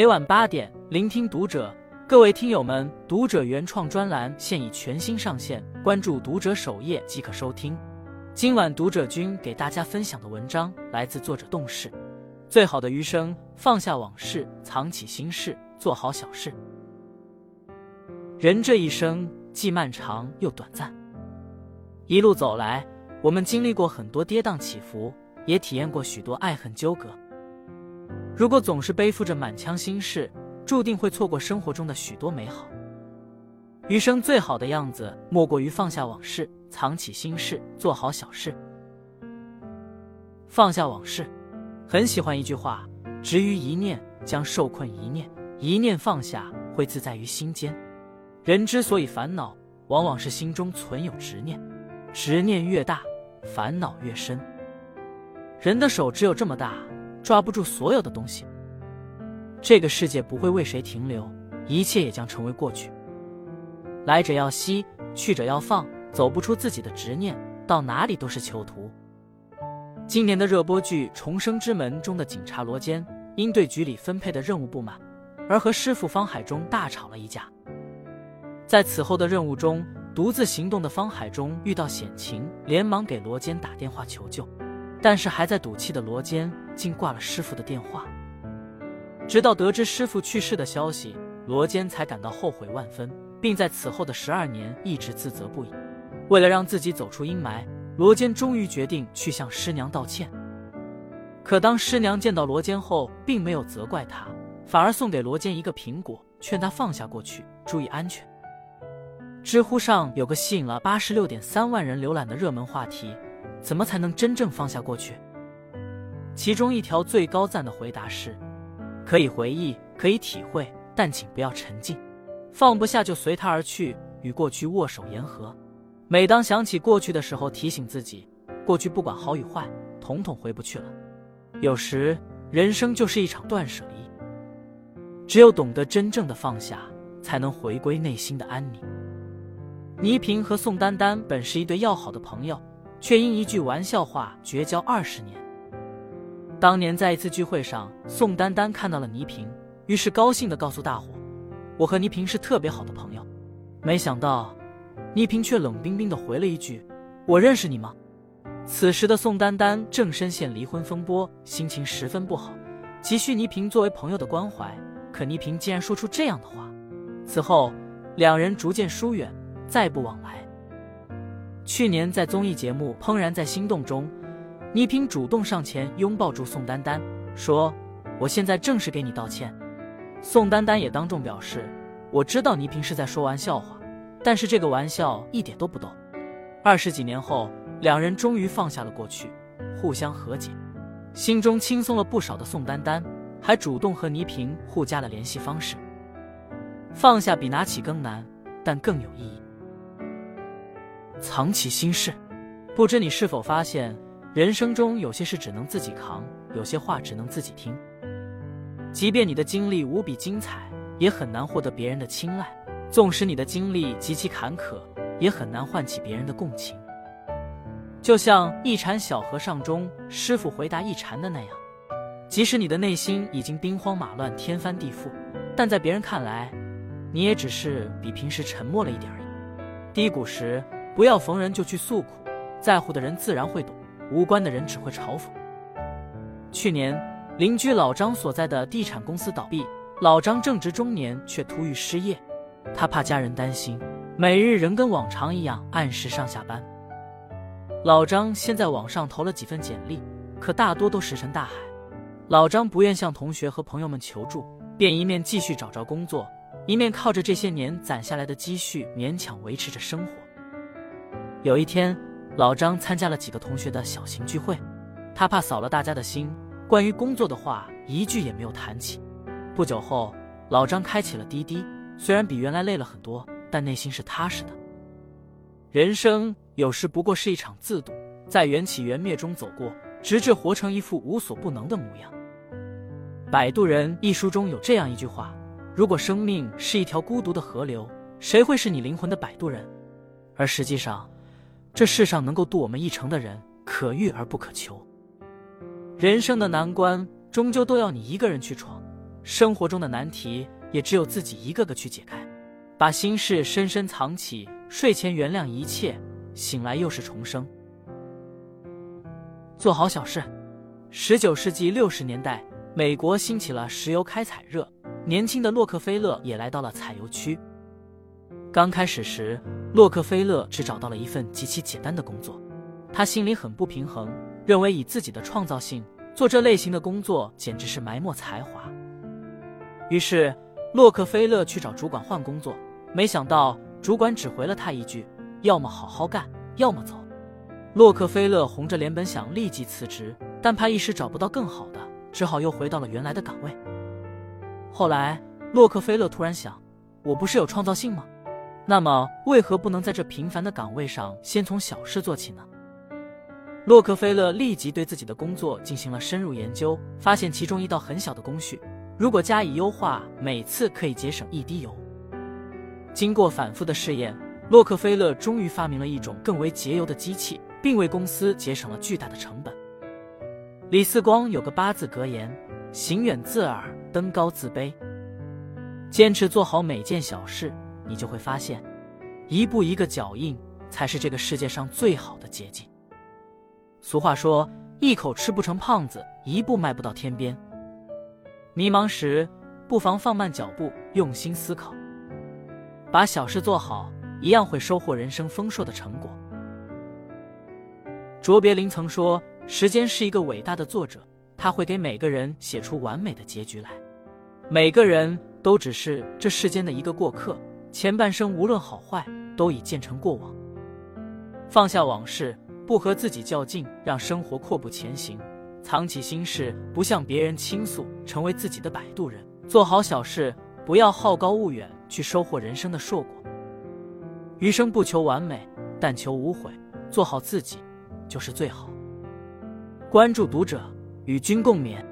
每晚八点，聆听读者。各位听友们，读者原创专栏现已全新上线，关注读者首页即可收听。今晚读者君给大家分享的文章来自作者洞世。最好的余生，放下往事，藏起心事，做好小事。人这一生既漫长又短暂，一路走来，我们经历过很多跌宕起伏，也体验过许多爱恨纠葛。如果总是背负着满腔心事，注定会错过生活中的许多美好。余生最好的样子，莫过于放下往事，藏起心事，做好小事。放下往事，很喜欢一句话：执于一念，将受困一念；一念放下，会自在于心间。人之所以烦恼，往往是心中存有执念，执念越大，烦恼越深。人的手只有这么大，抓不住所有的东西。这个世界不会为谁停留，一切也将成为过去。来者要惜，去者要放，走不出自己的执念，到哪里都是囚徒。今年的热播剧《重生之门》中的警察罗坚，因对局里分配的任务不满，而和师傅方海中大吵了一架。在此后的任务中，独自行动的方海中遇到险情，连忙给罗坚打电话求救，但是还在赌气的罗坚竟挂了师傅的电话。直到得知师傅去世的消息，罗坚才感到后悔万分，并在此后的十二年一直自责不已。为了让自己走出阴霾，罗坚终于决定去向师娘道歉。可当师娘见到罗坚后，并没有责怪他，反而送给罗坚一个苹果，劝他放下过去，注意安全。知乎上有个吸引了八十六点三万人浏览的热门话题：怎么才能真正放下过去？其中一条最高赞的回答是。可以回忆，可以体会，但请不要沉浸。放不下就随它而去，与过去握手言和。每当想起过去的时候，提醒自己，过去不管好与坏，统统回不去了。有时，人生就是一场断舍离。只有懂得真正的放下，才能回归内心的安宁。倪萍和宋丹丹本是一对要好的朋友，却因一句玩笑话绝交二十年。当年在一次聚会上，宋丹丹看到了倪萍，于是高兴地告诉大伙：“我和倪萍是特别好的朋友。”没想到，倪萍却冷冰冰地回了一句：“我认识你吗？”此时的宋丹丹正深陷离婚风波，心情十分不好，急需倪萍作为朋友的关怀。可倪萍竟然说出这样的话。此后，两人逐渐疏远，再不往来。去年在综艺节目《怦然在心动》中。倪萍主动上前拥抱住宋丹丹，说：“我现在正式给你道歉。”宋丹丹也当众表示：“我知道倪萍是在说玩笑话，但是这个玩笑一点都不逗。”二十几年后，两人终于放下了过去，互相和解，心中轻松了不少的宋丹丹，还主动和倪萍互加了联系方式。放下比拿起更难，但更有意义。藏起心事，不知你是否发现？人生中有些事只能自己扛，有些话只能自己听。即便你的经历无比精彩，也很难获得别人的青睐；纵使你的经历极其坎坷，也很难唤起别人的共情。就像《一禅小和尚》中师傅回答一禅的那样，即使你的内心已经兵荒马乱、天翻地覆，但在别人看来，你也只是比平时沉默了一点而已。低谷时，不要逢人就去诉苦，在乎的人自然会懂。无关的人只会嘲讽。去年，邻居老张所在的地产公司倒闭，老张正值中年却突遇失业，他怕家人担心，每日仍跟往常一样按时上下班。老张先在网上投了几份简历，可大多都石沉大海。老张不愿向同学和朋友们求助，便一面继续找着工作，一面靠着这些年攒下来的积蓄勉强维持着生活。有一天。老张参加了几个同学的小型聚会，他怕扫了大家的心，关于工作的话一句也没有谈起。不久后，老张开启了滴滴，虽然比原来累了很多，但内心是踏实的。人生有时不过是一场自渡，在缘起缘灭中走过，直至活成一副无所不能的模样。《摆渡人》一书中有这样一句话：如果生命是一条孤独的河流，谁会是你灵魂的摆渡人？而实际上。这世上能够渡我们一程的人，可遇而不可求。人生的难关，终究都要你一个人去闯。生活中的难题也只有自己一个个去解开，把心事深深藏起，睡前原谅一切，醒来又是重生。做好小事。十九世纪六十年代，美国兴起了石油开采热，年轻的洛克菲勒也来到了采油区。刚开始时，洛克菲勒只找到了一份极其简单的工作，他心里很不平衡，认为以自己的创造性做这类型的工作简直是埋没才华。于是，洛克菲勒去找主管换工作，没想到主管只回了他一句：“要么好好干，要么走。”洛克菲勒红着脸本想立即辞职，但怕一时找不到更好的，只好又回到了原来的岗位。后来，洛克菲勒突然想：“我不是有创造性吗？”那么，为何不能在这平凡的岗位上先从小事做起呢？洛克菲勒立即对自己的工作进行了深入研究，发现其中一道很小的工序，如果加以优化，每次可以节省一滴油。经过反复的试验，洛克菲勒终于发明了一种更为节油的机器，并为公司节省了巨大的成本。李四光有个八字格言：“行远自耳，登高自卑。”坚持做好每件小事。你就会发现，一步一个脚印才是这个世界上最好的捷径。俗话说：“一口吃不成胖子，一步迈不到天边。”迷茫时，不妨放慢脚步，用心思考，把小事做好，一样会收获人生丰硕的成果。卓别林曾说：“时间是一个伟大的作者，他会给每个人写出完美的结局来。每个人都只是这世间的一个过客。”前半生无论好坏，都已建成过往。放下往事，不和自己较劲，让生活阔步前行。藏起心事，不向别人倾诉，成为自己的摆渡人。做好小事，不要好高骛远，去收获人生的硕果。余生不求完美，但求无悔。做好自己，就是最好。关注读者，与君共勉。